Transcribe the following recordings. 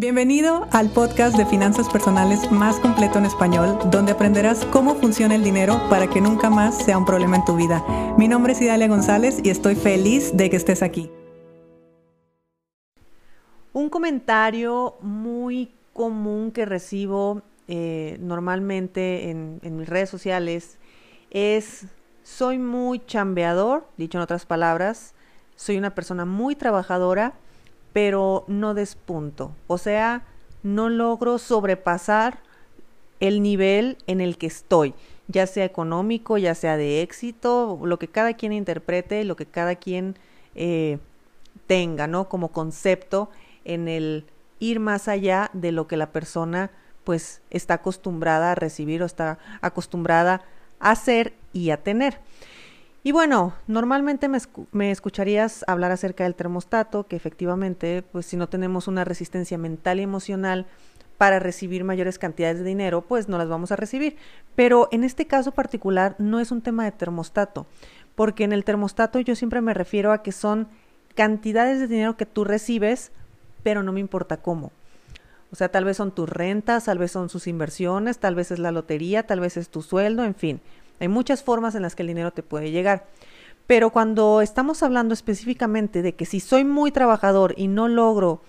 Bienvenido al podcast de finanzas personales más completo en español, donde aprenderás cómo funciona el dinero para que nunca más sea un problema en tu vida. Mi nombre es Idalia González y estoy feliz de que estés aquí. Un comentario muy común que recibo eh, normalmente en, en mis redes sociales es, soy muy chambeador, dicho en otras palabras, soy una persona muy trabajadora, pero no despunto. O sea, no logro sobrepasar el nivel en el que estoy, ya sea económico, ya sea de éxito, lo que cada quien interprete, lo que cada quien eh, tenga, ¿no? Como concepto en el ir más allá de lo que la persona pues está acostumbrada a recibir o está acostumbrada a hacer y a tener. Y bueno, normalmente me, escucharías hablar acerca del termostato, que efectivamente, pues si no tenemos una resistencia mental y emocional para recibir mayores cantidades de dinero, pues no las vamos a recibir. Pero en este caso particular no es un tema de termostato, porque en el termostato yo siempre me refiero a que son cantidades de dinero que tú recibes, pero no me importa cómo. O sea, tal vez son tus rentas, tal vez son sus inversiones, tal vez es la lotería, tal vez es tu sueldo, en fin hay muchas formas en las que el dinero te puede llegar. Pero cuando estamos hablando específicamente de que si soy muy trabajador y no logro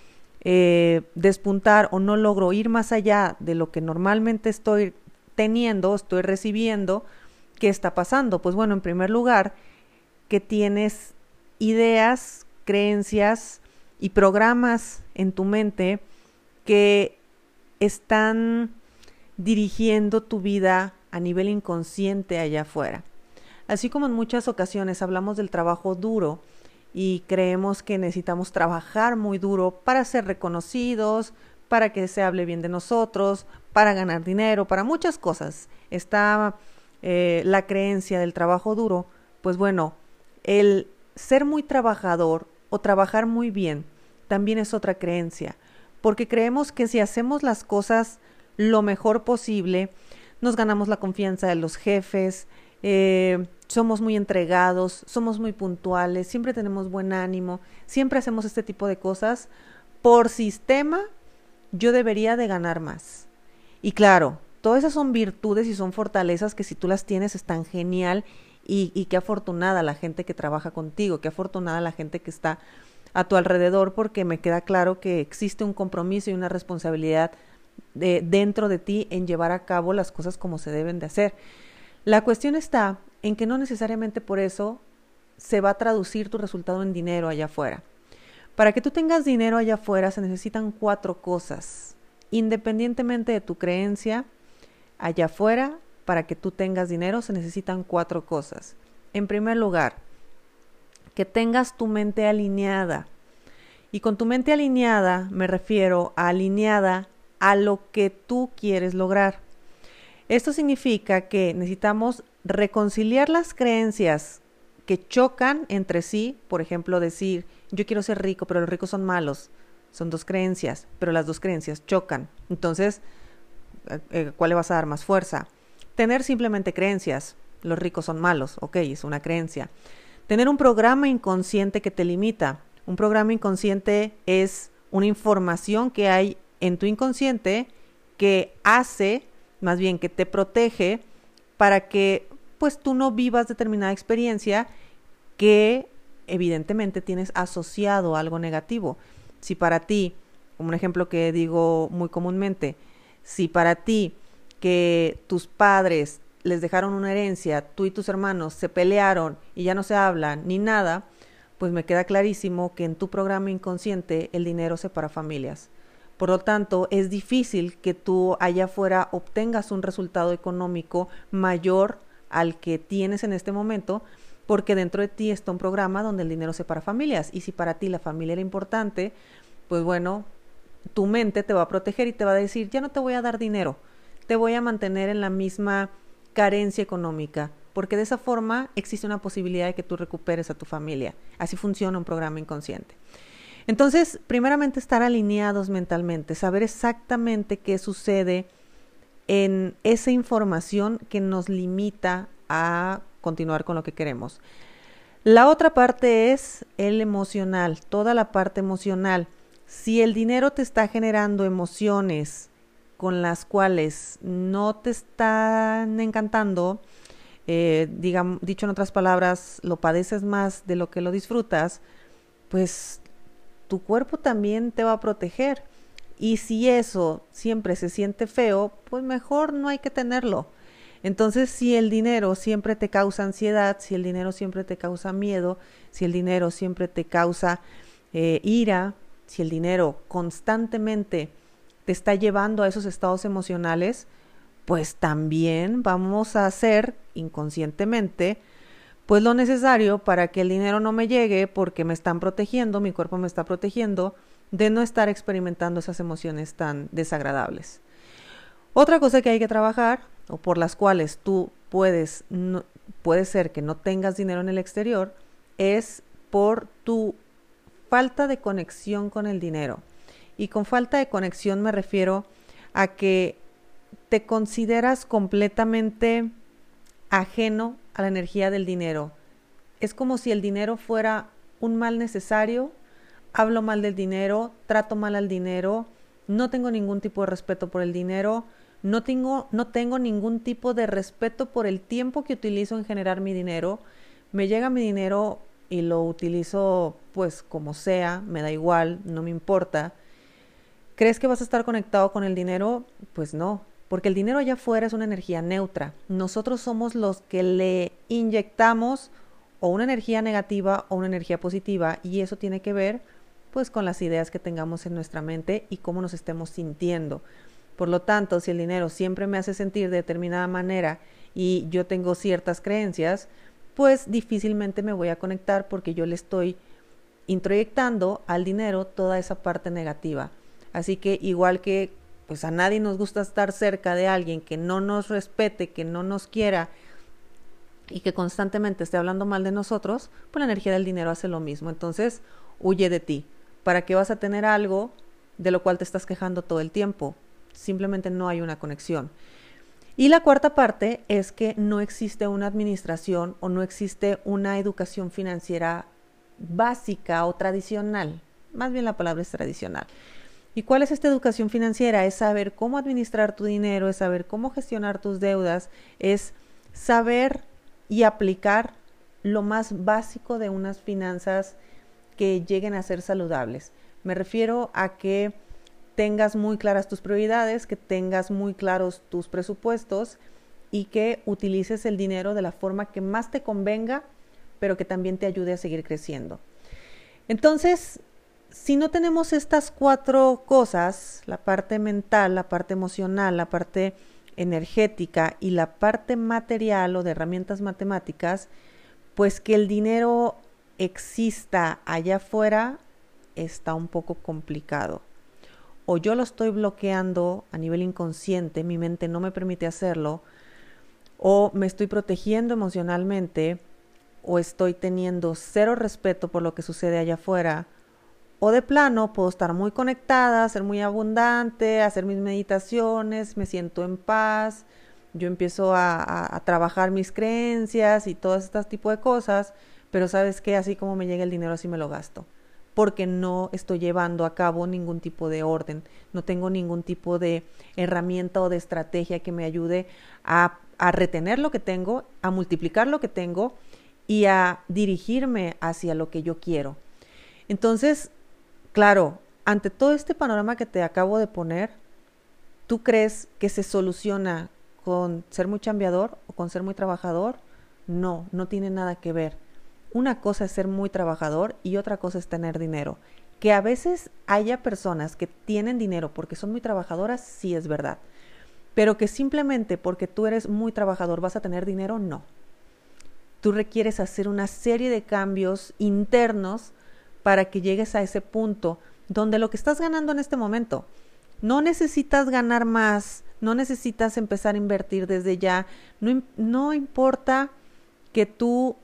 eh, despuntar o no logro ir más allá de lo que normalmente estoy teniendo, estoy recibiendo, ¿qué está pasando? Pues bueno, en primer lugar, que tienes ideas, creencias y programas en tu mente que están dirigiendo tu vida a nivel inconsciente allá afuera. Así como en muchas ocasiones hablamos del trabajo duro y creemos que necesitamos trabajar muy duro para ser reconocidos, para que se hable bien de nosotros, para ganar dinero, para muchas cosas. Está eh, la creencia del trabajo duro, pues bueno, el ser muy trabajador o trabajar muy bien también es otra creencia, porque creemos que si hacemos las cosas lo mejor posible, nos ganamos la confianza de los jefes, eh, somos muy entregados, somos muy puntuales, siempre tenemos buen ánimo, siempre hacemos este tipo de cosas. Por sistema, yo debería de ganar más. Y claro, todas esas son virtudes y son fortalezas que si tú las tienes están genial y, y qué afortunada la gente que trabaja contigo, qué afortunada la gente que está a tu alrededor porque me queda claro que existe un compromiso y una responsabilidad de, dentro de ti en llevar a cabo las cosas como se deben de hacer. La cuestión está en que no necesariamente por eso se va a traducir tu resultado en dinero allá afuera. Para que tú tengas dinero allá afuera se necesitan cuatro cosas. Independientemente de tu creencia, allá afuera, para que tú tengas dinero se necesitan cuatro cosas. En primer lugar, que tengas tu mente alineada. Y con tu mente alineada me refiero a alineada a lo que tú quieres lograr. Esto significa que necesitamos reconciliar las creencias que chocan entre sí, por ejemplo, decir, yo quiero ser rico, pero los ricos son malos. Son dos creencias, pero las dos creencias chocan. Entonces, eh, eh, ¿cuál le vas a dar más fuerza? Tener simplemente creencias, los ricos son malos, ok, es una creencia. Tener un programa inconsciente que te limita. Un programa inconsciente es una información que hay en tu inconsciente que hace, más bien que te protege para que pues tú no vivas determinada experiencia que evidentemente tienes asociado a algo negativo. Si para ti, como un ejemplo que digo muy comúnmente, si para ti que tus padres les dejaron una herencia, tú y tus hermanos se pelearon y ya no se hablan ni nada, pues me queda clarísimo que en tu programa inconsciente el dinero separa familias. Por lo tanto, es difícil que tú allá afuera obtengas un resultado económico mayor al que tienes en este momento, porque dentro de ti está un programa donde el dinero se para familias. Y si para ti la familia era importante, pues bueno, tu mente te va a proteger y te va a decir, ya no te voy a dar dinero, te voy a mantener en la misma carencia económica, porque de esa forma existe una posibilidad de que tú recuperes a tu familia. Así funciona un programa inconsciente. Entonces, primeramente estar alineados mentalmente, saber exactamente qué sucede en esa información que nos limita a continuar con lo que queremos. La otra parte es el emocional, toda la parte emocional. Si el dinero te está generando emociones con las cuales no te están encantando, eh, dicho en otras palabras, lo padeces más de lo que lo disfrutas, pues tu cuerpo también te va a proteger. Y si eso siempre se siente feo, pues mejor no hay que tenerlo. Entonces, si el dinero siempre te causa ansiedad, si el dinero siempre te causa miedo, si el dinero siempre te causa eh, ira, si el dinero constantemente te está llevando a esos estados emocionales, pues también vamos a hacer inconscientemente pues lo necesario para que el dinero no me llegue porque me están protegiendo, mi cuerpo me está protegiendo de no estar experimentando esas emociones tan desagradables. Otra cosa que hay que trabajar o por las cuales tú puedes puede ser que no tengas dinero en el exterior es por tu falta de conexión con el dinero. Y con falta de conexión me refiero a que te consideras completamente ajeno a la energía del dinero. Es como si el dinero fuera un mal necesario, hablo mal del dinero, trato mal al dinero, no tengo ningún tipo de respeto por el dinero, no tengo, no tengo ningún tipo de respeto por el tiempo que utilizo en generar mi dinero. Me llega mi dinero y lo utilizo pues como sea, me da igual, no me importa. ¿Crees que vas a estar conectado con el dinero? Pues no, porque el dinero allá afuera es una energía neutra. Nosotros somos los que le inyectamos o una energía negativa o una energía positiva y eso tiene que ver pues con las ideas que tengamos en nuestra mente y cómo nos estemos sintiendo. Por lo tanto, si el dinero siempre me hace sentir de determinada manera y yo tengo ciertas creencias, pues difícilmente me voy a conectar porque yo le estoy introyectando al dinero toda esa parte negativa. Así que igual que pues a nadie nos gusta estar cerca de alguien que no nos respete, que no nos quiera y que constantemente esté hablando mal de nosotros, pues la energía del dinero hace lo mismo. Entonces, huye de ti. ¿Para qué vas a tener algo de lo cual te estás quejando todo el tiempo? Simplemente no hay una conexión. Y la cuarta parte es que no existe una administración o no existe una educación financiera básica o tradicional. Más bien la palabra es tradicional. ¿Y cuál es esta educación financiera? Es saber cómo administrar tu dinero, es saber cómo gestionar tus deudas, es saber y aplicar lo más básico de unas finanzas que lleguen a ser saludables. Me refiero a que tengas muy claras tus prioridades, que tengas muy claros tus presupuestos y que utilices el dinero de la forma que más te convenga, pero que también te ayude a seguir creciendo. Entonces, si no tenemos estas cuatro cosas, la parte mental, la parte emocional, la parte energética y la parte material o de herramientas matemáticas, pues que el dinero exista allá afuera está un poco complicado. O yo lo estoy bloqueando a nivel inconsciente, mi mente no me permite hacerlo, o me estoy protegiendo emocionalmente, o estoy teniendo cero respeto por lo que sucede allá afuera, o de plano puedo estar muy conectada, ser muy abundante, hacer mis meditaciones, me siento en paz, yo empiezo a, trabajar mis creencias y todo este tipo de cosas, pero sabes que así como me llega el dinero, así me lo gasto, porque no estoy llevando a cabo ningún tipo de orden, no tengo ningún tipo de herramienta o de estrategia que me ayude a, a retener lo que tengo, a multiplicar lo que tengo y a dirigirme hacia lo que yo quiero. Entonces, Claro, ante todo este panorama que te acabo de poner, ¿tú crees que se soluciona con ser muy chambeador o con ser muy trabajador? No, no tiene nada que ver. Una cosa es ser muy trabajador y otra cosa es tener dinero. Que a veces haya personas que tienen dinero porque son muy trabajadoras, sí es verdad. Pero que simplemente porque tú eres muy trabajador vas a tener dinero, no. Tú requieres hacer una serie de cambios internos para que llegues a ese punto donde lo que estás ganando en este momento, no necesitas ganar más, no necesitas empezar a invertir desde ya, no, no importa que tú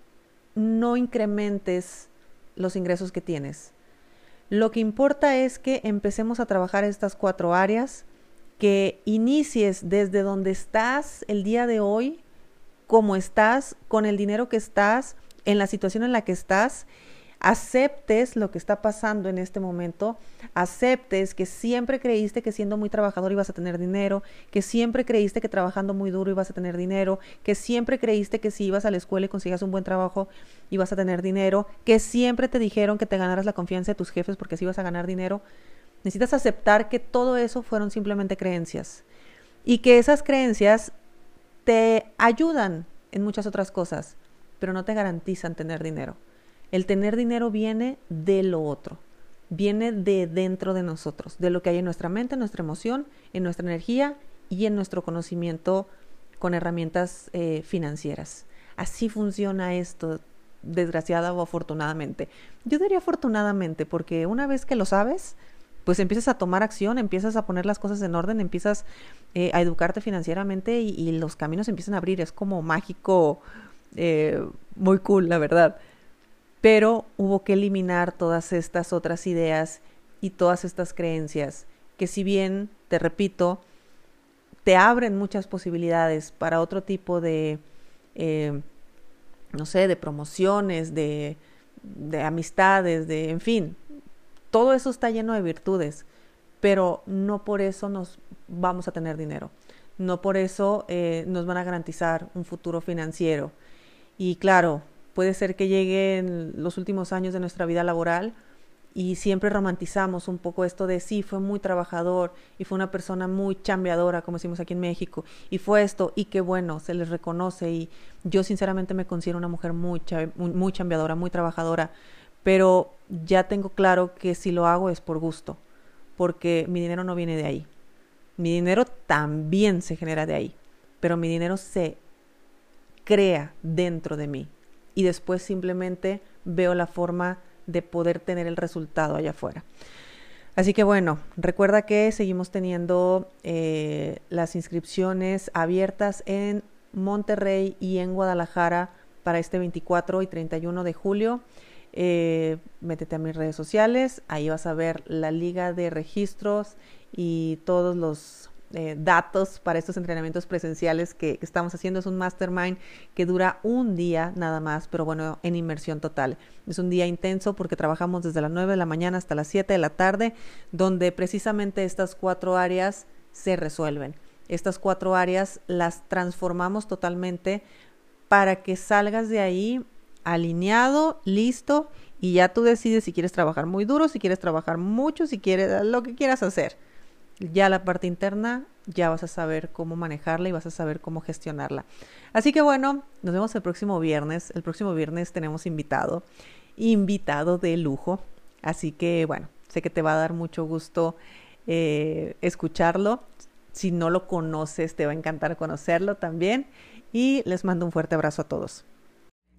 no incrementes los ingresos que tienes. Lo que importa es que empecemos a trabajar estas cuatro áreas, que inicies desde donde estás el día de hoy, como estás, con el dinero que estás, en la situación en la que estás, aceptes lo que está pasando en este momento, aceptes que siempre creíste que siendo muy trabajador ibas a tener dinero, que siempre creíste que trabajando muy duro ibas a tener dinero, que siempre creíste que si ibas a la escuela y consigas un buen trabajo ibas a tener dinero, que siempre te dijeron que te ganaras la confianza de tus jefes porque así ibas a ganar dinero. Necesitas aceptar que todo eso fueron simplemente creencias y que esas creencias te ayudan en muchas otras cosas, pero no te garantizan tener dinero. El tener dinero viene de lo otro, viene de dentro de nosotros, de lo que hay en nuestra mente, en nuestra emoción, en nuestra energía y en nuestro conocimiento con herramientas eh, financieras. Así funciona esto, desgraciada o afortunadamente. Yo diría afortunadamente, porque una vez que lo sabes, pues empiezas a tomar acción, empiezas a poner las cosas en orden, empiezas eh, a educarte financieramente y, los caminos empiezan a abrir. Es como mágico, eh, muy cool, la verdad pero hubo que eliminar todas estas otras ideas y todas estas creencias que si bien, te repito, te abren muchas posibilidades para otro tipo de, eh, no sé, de promociones, de, de amistades, de, en fin, todo eso está lleno de virtudes, pero no por eso nos vamos a tener dinero, no por eso eh, nos van a garantizar un futuro financiero. Y claro, puede ser que lleguen los últimos años de nuestra vida laboral y siempre romantizamos un poco esto de sí, fue muy trabajador y fue una persona muy chambeadora, como decimos aquí en México, y fue esto, y qué bueno, se les reconoce y yo sinceramente me considero una mujer muy, muy chambeadora, muy trabajadora, pero ya tengo claro que si lo hago es por gusto, porque mi dinero no viene de ahí. Mi dinero también se genera de ahí, pero mi dinero se crea dentro de mí y después simplemente veo la forma de poder tener el resultado allá afuera. Así que bueno, recuerda que seguimos teniendo eh, las inscripciones abiertas en Monterrey y en Guadalajara para este 24 y 31 de julio. Eh, métete a mis redes sociales, ahí vas a ver la liga de registros y todos los eh, datos para estos entrenamientos presenciales que, estamos haciendo. Es un mastermind que dura un día nada más, pero bueno, en inmersión total. Es un día intenso porque trabajamos desde las 9 de la mañana hasta las 7 de la tarde, donde precisamente estas cuatro áreas se resuelven. Estas cuatro áreas las transformamos totalmente para que salgas de ahí alineado, listo, y ya tú decides si quieres trabajar muy duro, si quieres trabajar mucho, si quieres lo que quieras hacer ya la parte interna ya vas a saber cómo manejarla y vas a saber cómo gestionarla. Así que bueno, nos vemos el próximo viernes. El próximo viernes tenemos invitado, invitado de lujo. Así que bueno, sé que te va a dar mucho gusto eh, escucharlo. Si no lo conoces, te va a encantar conocerlo también. Y les mando un fuerte abrazo a todos.